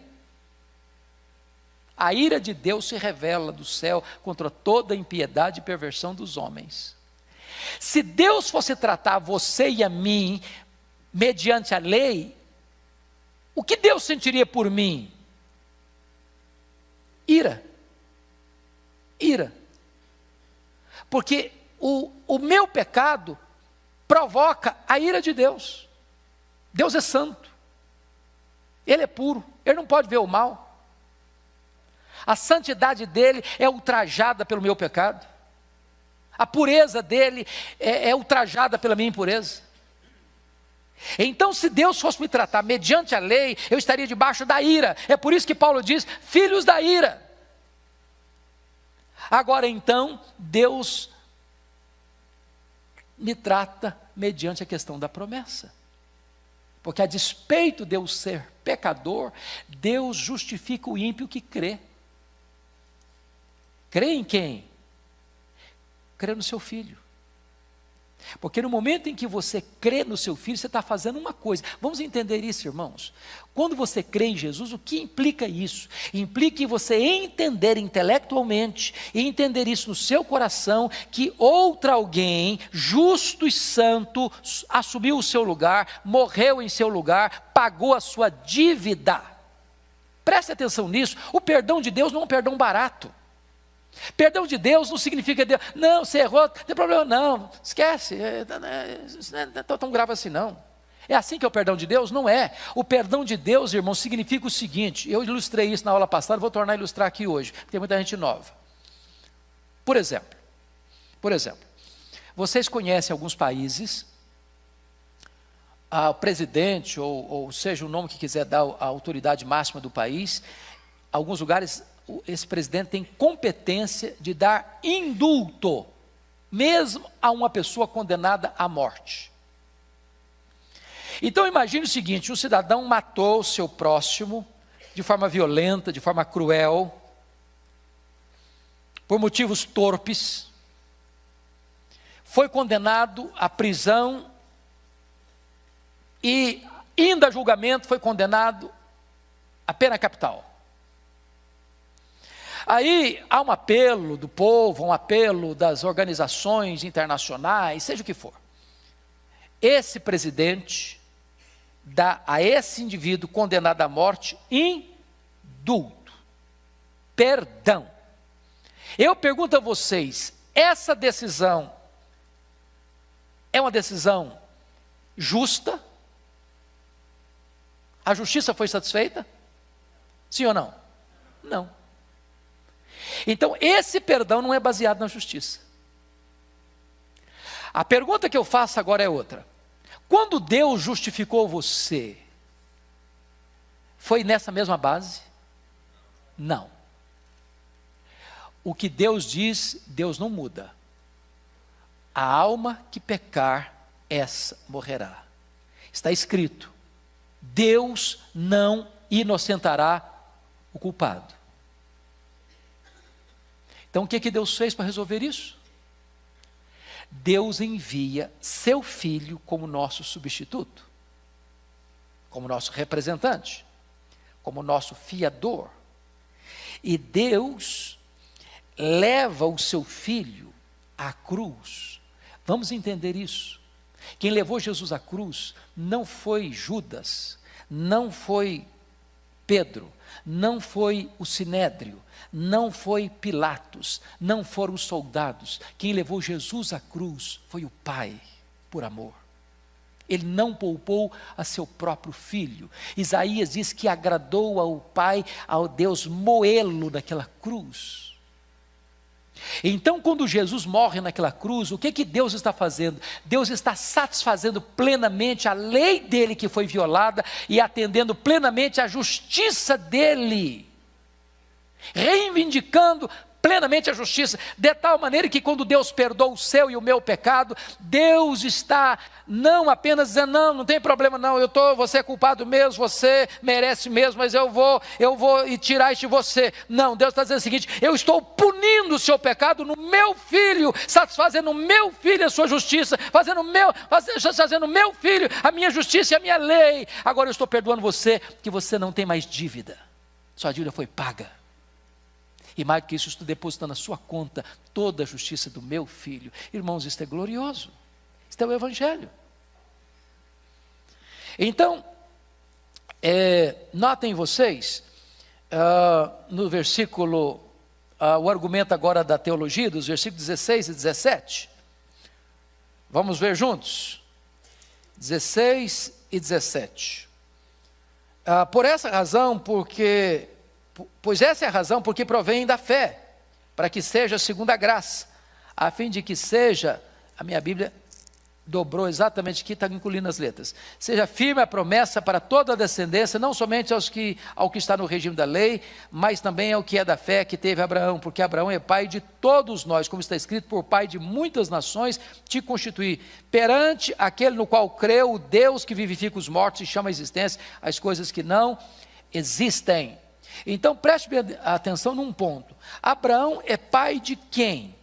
A ira de Deus se revela do céu contra toda impiedade e perversão dos homens. Se Deus fosse tratar você e a mim mediante a lei, o que Deus sentiria por mim? Ira. ira. Porque o, o meu pecado provoca a ira de Deus. Deus é santo, Ele é puro, Ele não pode ver o mal. A santidade dele é ultrajada pelo meu pecado, a pureza dele é, é ultrajada pela minha impureza. Então, se Deus fosse me tratar mediante a lei, eu estaria debaixo da ira. É por isso que Paulo diz: filhos da ira. Agora então, Deus me trata mediante a questão da promessa. Porque a despeito de eu ser pecador, Deus justifica o ímpio que crê. Crê em quem? Crê no seu filho. Porque no momento em que você crê no seu filho, você está fazendo uma coisa. Vamos entender isso, irmãos. Quando você crê em Jesus, o que implica isso? Implica em você entender intelectualmente e entender isso no seu coração que outra alguém, justo e santo, assumiu o seu lugar, morreu em seu lugar, pagou a sua dívida. Preste atenção nisso. O perdão de Deus não é um perdão barato. Perdão de Deus não significa Deus, não, você errou, não tem problema, não, esquece, é, isso não é tão grave assim, não. É assim que é o perdão de Deus? Não é. O perdão de Deus, irmão, significa o seguinte: eu ilustrei isso na aula passada, vou tornar a ilustrar aqui hoje, porque tem muita gente nova. Por exemplo, por exemplo, vocês conhecem alguns países, o presidente, ou, ou seja o nome que quiser dar a autoridade máxima do país, alguns lugares esse presidente tem competência de dar indulto, mesmo a uma pessoa condenada à morte. Então imagine o seguinte: um cidadão matou o seu próximo de forma violenta, de forma cruel, por motivos torpes, foi condenado à prisão e, indo a julgamento, foi condenado à pena capital. Aí há um apelo do povo, um apelo das organizações internacionais, seja o que for. Esse presidente dá a esse indivíduo condenado à morte indulto, perdão. Eu pergunto a vocês: essa decisão é uma decisão justa? A justiça foi satisfeita? Sim ou não? Não. Então, esse perdão não é baseado na justiça. A pergunta que eu faço agora é outra. Quando Deus justificou você, foi nessa mesma base? Não. O que Deus diz, Deus não muda. A alma que pecar, essa morrerá. Está escrito: Deus não inocentará o culpado. Então o que, que Deus fez para resolver isso? Deus envia seu filho como nosso substituto, como nosso representante, como nosso fiador. E Deus leva o seu filho à cruz. Vamos entender isso. Quem levou Jesus à cruz não foi Judas, não foi Pedro, não foi o sinédrio, não foi Pilatos, não foram os soldados. Quem levou Jesus à cruz foi o Pai, por amor. Ele não poupou a seu próprio filho. Isaías diz que agradou ao Pai, ao Deus, moê-lo naquela cruz. Então, quando Jesus morre naquela cruz, o que que Deus está fazendo? Deus está satisfazendo plenamente a lei dele que foi violada e atendendo plenamente a justiça dele, reivindicando plenamente a justiça, de tal maneira que quando Deus perdoa o seu e o meu pecado, Deus está não apenas dizendo não, não tem problema não, eu tô, você é culpado mesmo, você merece mesmo, mas eu vou, eu vou e tirar de você. Não, Deus está dizendo o seguinte: eu estou punindo o seu pecado no meu filho, satisfazendo o meu filho a sua justiça, fazendo meu, fazendo o meu filho a minha justiça e a minha lei. Agora eu estou perdoando você, que você não tem mais dívida. Sua dívida foi paga. E mais do que isso, estou depositando na sua conta toda a justiça do meu filho. Irmãos, isto é glorioso. Isto é o Evangelho. Então, é, notem vocês, uh, no versículo uh, o argumento agora da teologia, dos versículos 16 e 17. Vamos ver juntos? 16 e 17. Uh, ah, por essa razão, porque, pois essa é a razão porque provém da fé, para que seja segundo a graça, a fim de que seja, a minha Bíblia dobrou exatamente aqui, está incluindo as letras. Seja firme a promessa para toda a descendência, não somente aos que, ao que está no regime da lei, mas também ao que é da fé que teve Abraão, porque Abraão é pai de todos nós, como está escrito, por pai de muitas nações, te constituir perante aquele no qual creu, o Deus que vivifica os mortos e chama a existência as coisas que não existem. Então preste atenção num ponto: Abraão é pai de quem?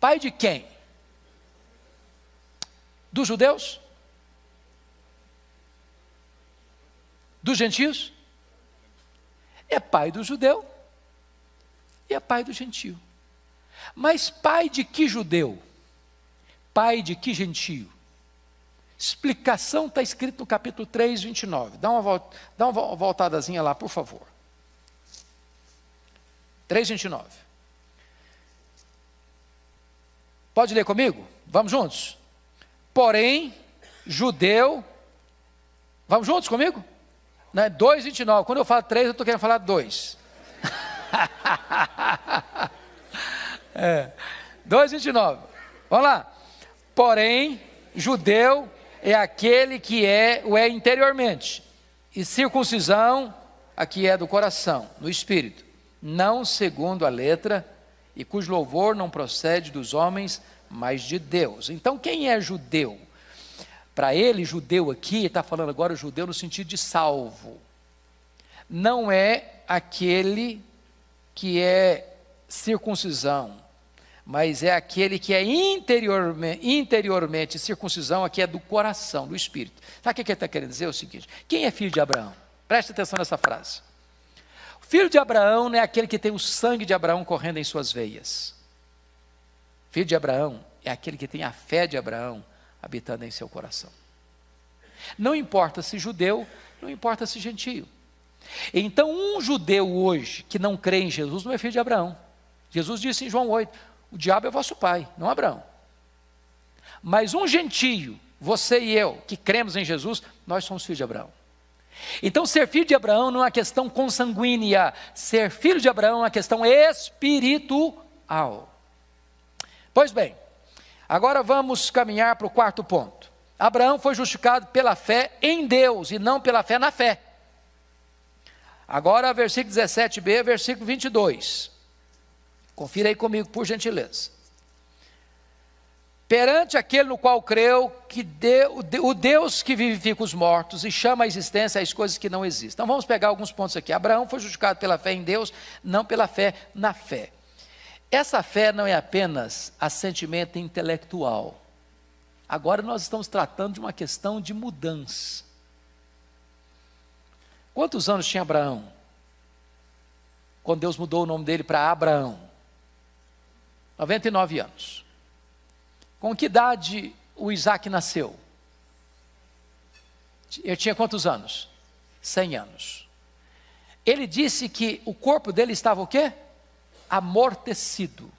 Pai de quem? Dos judeus? Dos gentios? É pai do judeu e é pai do gentio. Mas pai de que judeu? Pai de que gentio? Explicação está escrito no capítulo 3, 29. Dá uma, volta, dá uma voltadazinha lá, por favor. 3, 29. Pode ler comigo? Vamos juntos? porém, judeu. Vamos juntos comigo? Né? 2,29. Quando eu falo 3, eu estou querendo falar 2. é. 2,29. Vamos lá. Porém, judeu é aquele que é o é interiormente, e circuncisão, aqui é do coração, no espírito, não segundo a letra, e cujo louvor não procede dos homens, mas de Deus. Então, quem é judeu? Para ele, judeu aqui, está falando agora judeu no sentido de salvo. Não é aquele que é circuncisão, mas é aquele que é interiormente, interiormente circuncisão, aqui é do coração, do espírito. Sabe o que ele está querendo dizer? É o seguinte: quem é filho de Abraão? Preste atenção nessa frase. O filho de Abraão não é aquele que tem o sangue de Abraão correndo em suas veias. Filho de Abraão é aquele que tem a fé de Abraão habitando em seu coração. Não importa se judeu, não importa se gentio. Então, um judeu hoje que não crê em Jesus não é filho de Abraão. Jesus disse em João 8: o diabo é vosso pai, não Abraão. Mas um gentio, você e eu, que cremos em Jesus, nós somos filhos de Abraão. Então, ser filho de Abraão não é uma questão consanguínea, ser filho de Abraão é uma questão espiritual. Pois bem, agora vamos caminhar para o quarto ponto. Abraão foi justificado pela fé em Deus e não pela fé na fé. Agora, versículo 17b, versículo 22. Confira aí comigo, por gentileza. Perante aquele no qual creu, que deu, o Deus que vivifica os mortos e chama à existência as coisas que não existem. Então vamos pegar alguns pontos aqui. Abraão foi justificado pela fé em Deus, não pela fé na fé. Essa fé não é apenas assentimento intelectual. Agora nós estamos tratando de uma questão de mudança. Quantos anos tinha Abraão? Quando Deus mudou o nome dele para Abraão? 99 anos. Com que idade o Isaac nasceu? Ele tinha quantos anos? 100 anos. Ele disse que o corpo dele estava o quê? amortecido.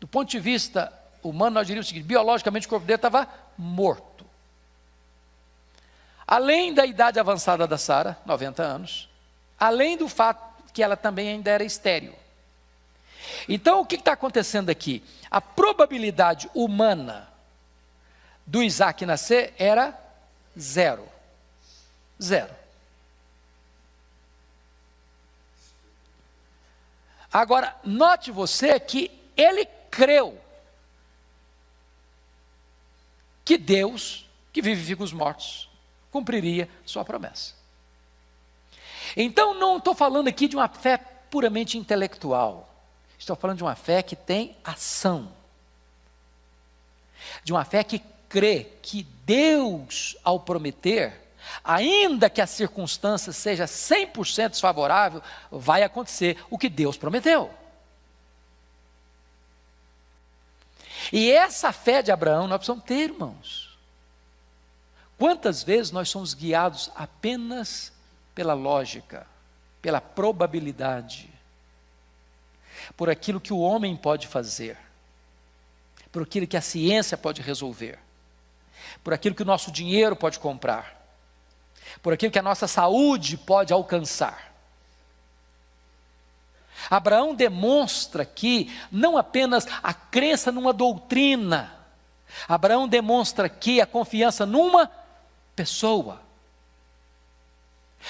Do ponto de vista humano, nós diríamos o seguinte: biologicamente o corpo dele estava morto. Além da idade avançada da Sara, 90 anos, além do fato que ela também ainda era estéril. Então, o que está acontecendo aqui? A probabilidade humana do Isaac nascer era zero. Zero. Agora, note você que ele creu que Deus, que vivifica os mortos, cumpriria sua promessa. Então, não estou falando aqui de uma fé puramente intelectual. Estou falando de uma fé que tem ação. De uma fé que crê que Deus, ao prometer, ainda que a circunstância seja 100% desfavorável, vai acontecer o que Deus prometeu. E essa fé de Abraão nós precisamos ter, irmãos. Quantas vezes nós somos guiados apenas pela lógica, pela probabilidade? Por aquilo que o homem pode fazer, por aquilo que a ciência pode resolver, por aquilo que o nosso dinheiro pode comprar, por aquilo que a nossa saúde pode alcançar. Abraão demonstra aqui não apenas a crença numa doutrina, Abraão demonstra aqui a confiança numa pessoa.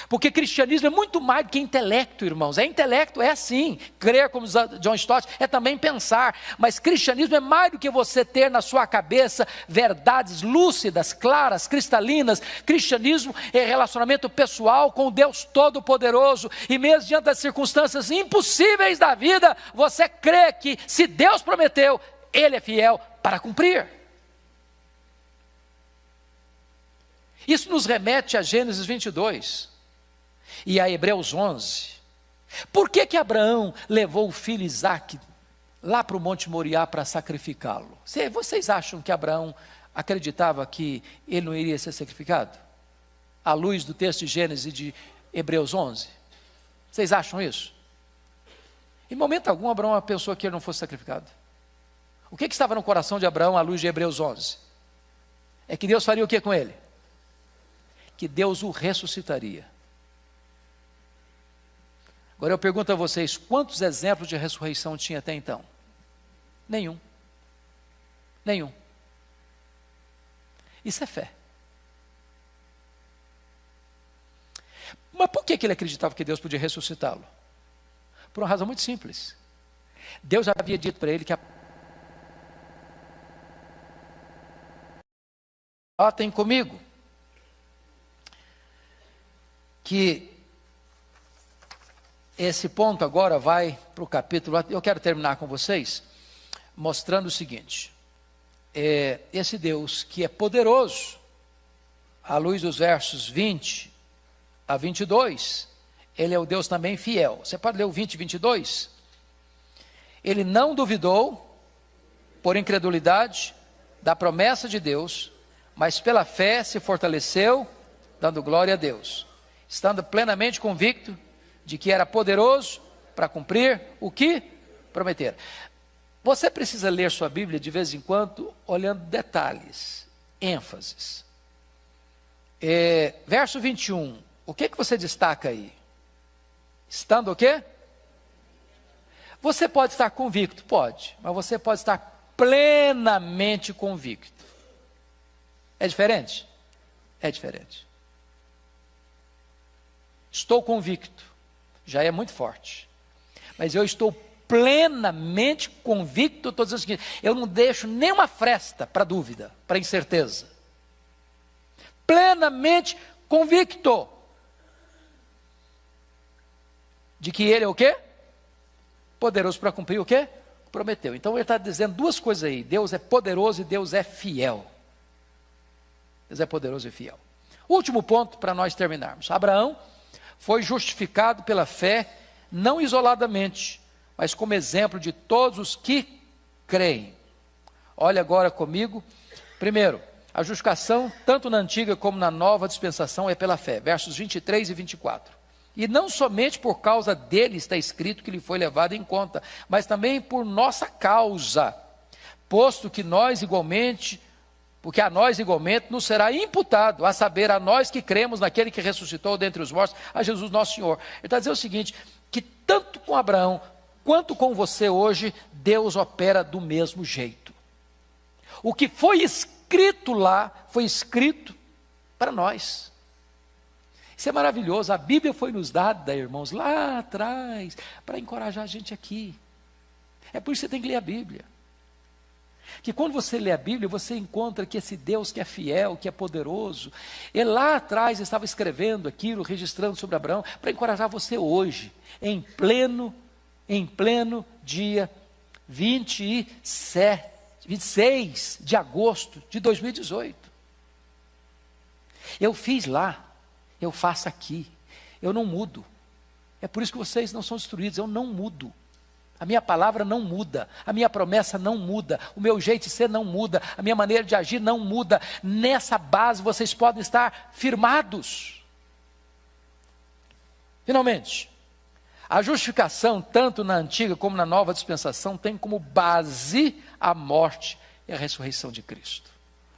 Porque cristianismo é muito mais do que intelecto, irmãos. É intelecto, é assim. Crer, como John Stott, é também pensar. Mas cristianismo é mais do que você ter na sua cabeça verdades lúcidas, claras, cristalinas. Cristianismo é relacionamento pessoal com Deus Todo-Poderoso. E mesmo diante das circunstâncias impossíveis da vida, você crê que se Deus prometeu, Ele é fiel para cumprir. Isso nos remete a Gênesis 22 e a Hebreus 11. Por que que Abraão levou o filho Isaac lá para o Monte Moriá para sacrificá-lo? Vocês acham que Abraão acreditava que ele não iria ser sacrificado? À luz do texto de Gênesis de Hebreus 11? Vocês acham isso? Em momento algum, Abraão pensou que ele não fosse sacrificado. O que, que estava no coração de Abraão à luz de Hebreus 11? É que Deus faria o que com ele? Que Deus o ressuscitaria. Agora eu pergunto a vocês: quantos exemplos de ressurreição tinha até então? Nenhum. Nenhum. Isso é fé. Mas por que ele acreditava que Deus podia ressuscitá-lo? Por uma razão muito simples. Deus havia dito para ele que a Notem comigo que esse ponto agora vai para o capítulo. Eu quero terminar com vocês mostrando o seguinte: é, esse Deus que é poderoso, à luz dos versos 20 a 22, ele é o Deus também fiel. Você pode ler o 20 e 22? Ele não duvidou, por incredulidade, da promessa de Deus, mas pela fé se fortaleceu, dando glória a Deus, estando plenamente convicto de que era poderoso para cumprir o que prometer. Você precisa ler sua Bíblia de vez em quando, olhando detalhes, ênfases. É, verso 21, o que, que você destaca aí? Estando o quê? Você pode estar convicto, pode, mas você pode estar plenamente convicto. É diferente? É diferente. Estou convicto já é muito forte. Mas eu estou plenamente convicto, estou dizendo o seguinte: eu não deixo nenhuma fresta para dúvida, para incerteza. Plenamente convicto de que ele é o quê? Poderoso para cumprir o quê? Prometeu. Então ele está dizendo duas coisas aí: Deus é poderoso e Deus é fiel. Deus é poderoso e fiel. Último ponto para nós terminarmos. Abraão foi justificado pela fé, não isoladamente, mas como exemplo de todos os que creem. Olha agora comigo. Primeiro, a justificação, tanto na antiga como na nova dispensação, é pela fé. Versos 23 e 24. E não somente por causa dele está escrito que ele foi levado em conta, mas também por nossa causa, posto que nós igualmente porque a nós igualmente nos será imputado, a saber, a nós que cremos naquele que ressuscitou dentre os mortos, a Jesus nosso Senhor. Ele está dizendo o seguinte: que tanto com Abraão quanto com você hoje, Deus opera do mesmo jeito. O que foi escrito lá, foi escrito para nós. Isso é maravilhoso. A Bíblia foi nos dada, irmãos, lá atrás, para encorajar a gente aqui. É por isso que você tem que ler a Bíblia. Que quando você lê a Bíblia, você encontra que esse Deus que é fiel, que é poderoso, ele lá atrás estava escrevendo aquilo, registrando sobre Abraão, para encorajar você hoje, em pleno, em pleno dia 27, 26 de agosto de 2018. Eu fiz lá, eu faço aqui, eu não mudo. É por isso que vocês não são destruídos, eu não mudo. A minha palavra não muda, a minha promessa não muda, o meu jeito de ser não muda, a minha maneira de agir não muda. Nessa base vocês podem estar firmados. Finalmente, A justificação, tanto na antiga como na nova dispensação, tem como base a morte e a ressurreição de Cristo.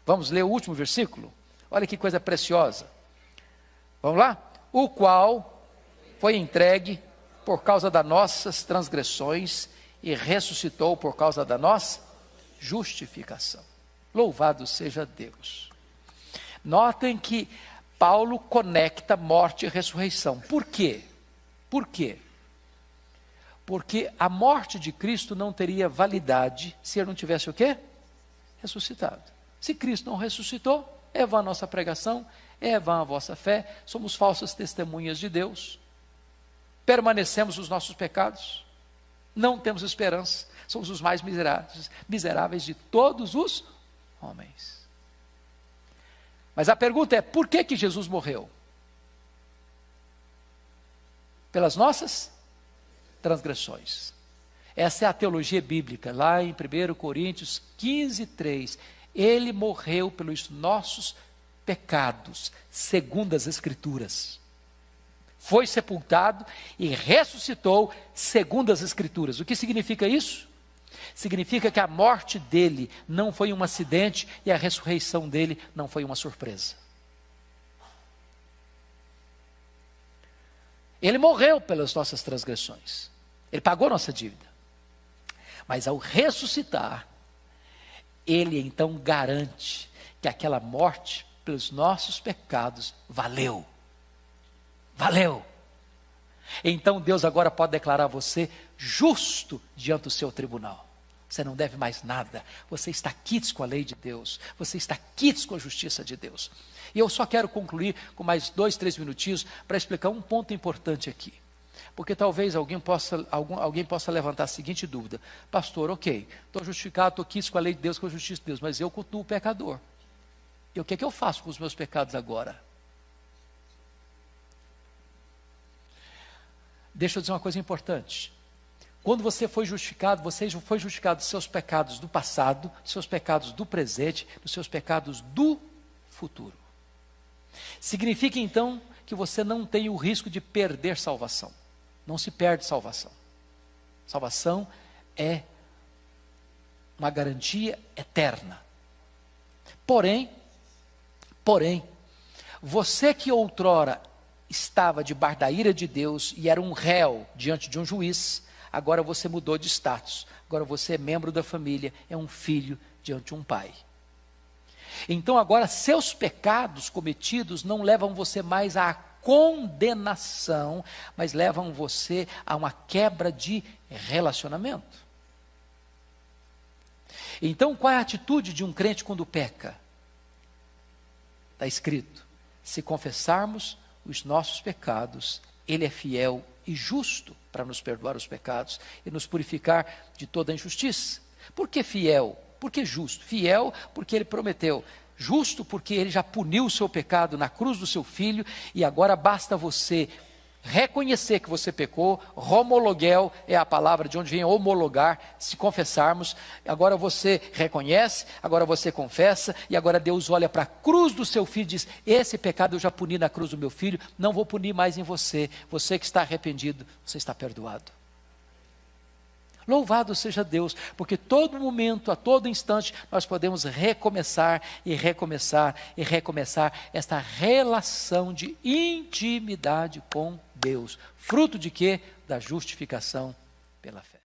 Vamos ler o último versículo? Olha que coisa preciosa. Vamos lá? O qual foi entregue por causa das nossas transgressões e ressuscitou por causa da nossa justificação. Louvado seja Deus. Notem que Paulo conecta morte e ressurreição. Por quê? Por quê? Porque a morte de Cristo não teria validade se ele não tivesse o quê? Ressuscitado. Se Cristo não ressuscitou, é vã a nossa pregação, é vã a vossa fé, somos falsas testemunhas de Deus, permanecemos nos nossos pecados, não temos esperança, somos os mais miseráveis, miseráveis de todos os homens. Mas a pergunta é: por que, que Jesus morreu? Pelas nossas transgressões. Essa é a teologia bíblica, lá em 1 Coríntios 15, 3. Ele morreu pelos nossos pecados, segundo as Escrituras. Foi sepultado e ressuscitou, segundo as Escrituras. O que significa isso? Significa que a morte dele não foi um acidente e a ressurreição dele não foi uma surpresa. Ele morreu pelas nossas transgressões. Ele pagou nossa dívida. Mas ao ressuscitar, ele então garante que aquela morte pelos nossos pecados valeu. Valeu. Então Deus agora pode declarar você justo diante do seu tribunal. Você não deve mais nada. Você está quites com a lei de Deus. Você está quites com a justiça de Deus. E eu só quero concluir com mais dois, três minutinhos para explicar um ponto importante aqui. Porque talvez alguém possa, algum, alguém possa levantar a seguinte dúvida: Pastor, ok, estou justificado, estou quites com a lei de Deus, com a justiça de Deus, mas eu cultuo o pecador. E o que é que eu faço com os meus pecados agora? Deixa eu dizer uma coisa importante. Quando você foi justificado, você foi justificado dos seus pecados do passado, dos seus pecados do presente, dos seus pecados do futuro. Significa então que você não tem o risco de perder salvação. Não se perde salvação. Salvação é uma garantia eterna. Porém, porém, você que outrora estava debaixo da ira de Deus e era um réu diante de um juiz, agora você mudou de status. Agora você é membro da família, é um filho diante de um pai. Então agora seus pecados cometidos não levam você mais à condenação, mas levam você a uma quebra de relacionamento. Então qual é a atitude de um crente quando peca? Está escrito: se confessarmos os nossos pecados, Ele é fiel e justo para nos perdoar os pecados e nos purificar de toda injustiça. Por que fiel? Por que justo? Fiel porque ele prometeu. Justo porque ele já puniu o seu pecado na cruz do seu filho e agora basta você reconhecer que você pecou, homologuel é a palavra de onde vem homologar, se confessarmos, agora você reconhece, agora você confessa, e agora Deus olha para a cruz do seu filho e diz: Esse pecado eu já puni na cruz do meu filho, não vou punir mais em você, você que está arrependido, você está perdoado. Louvado seja Deus, porque todo momento, a todo instante, nós podemos recomeçar e recomeçar e recomeçar esta relação de intimidade com Deus. Fruto de quê? Da justificação pela fé.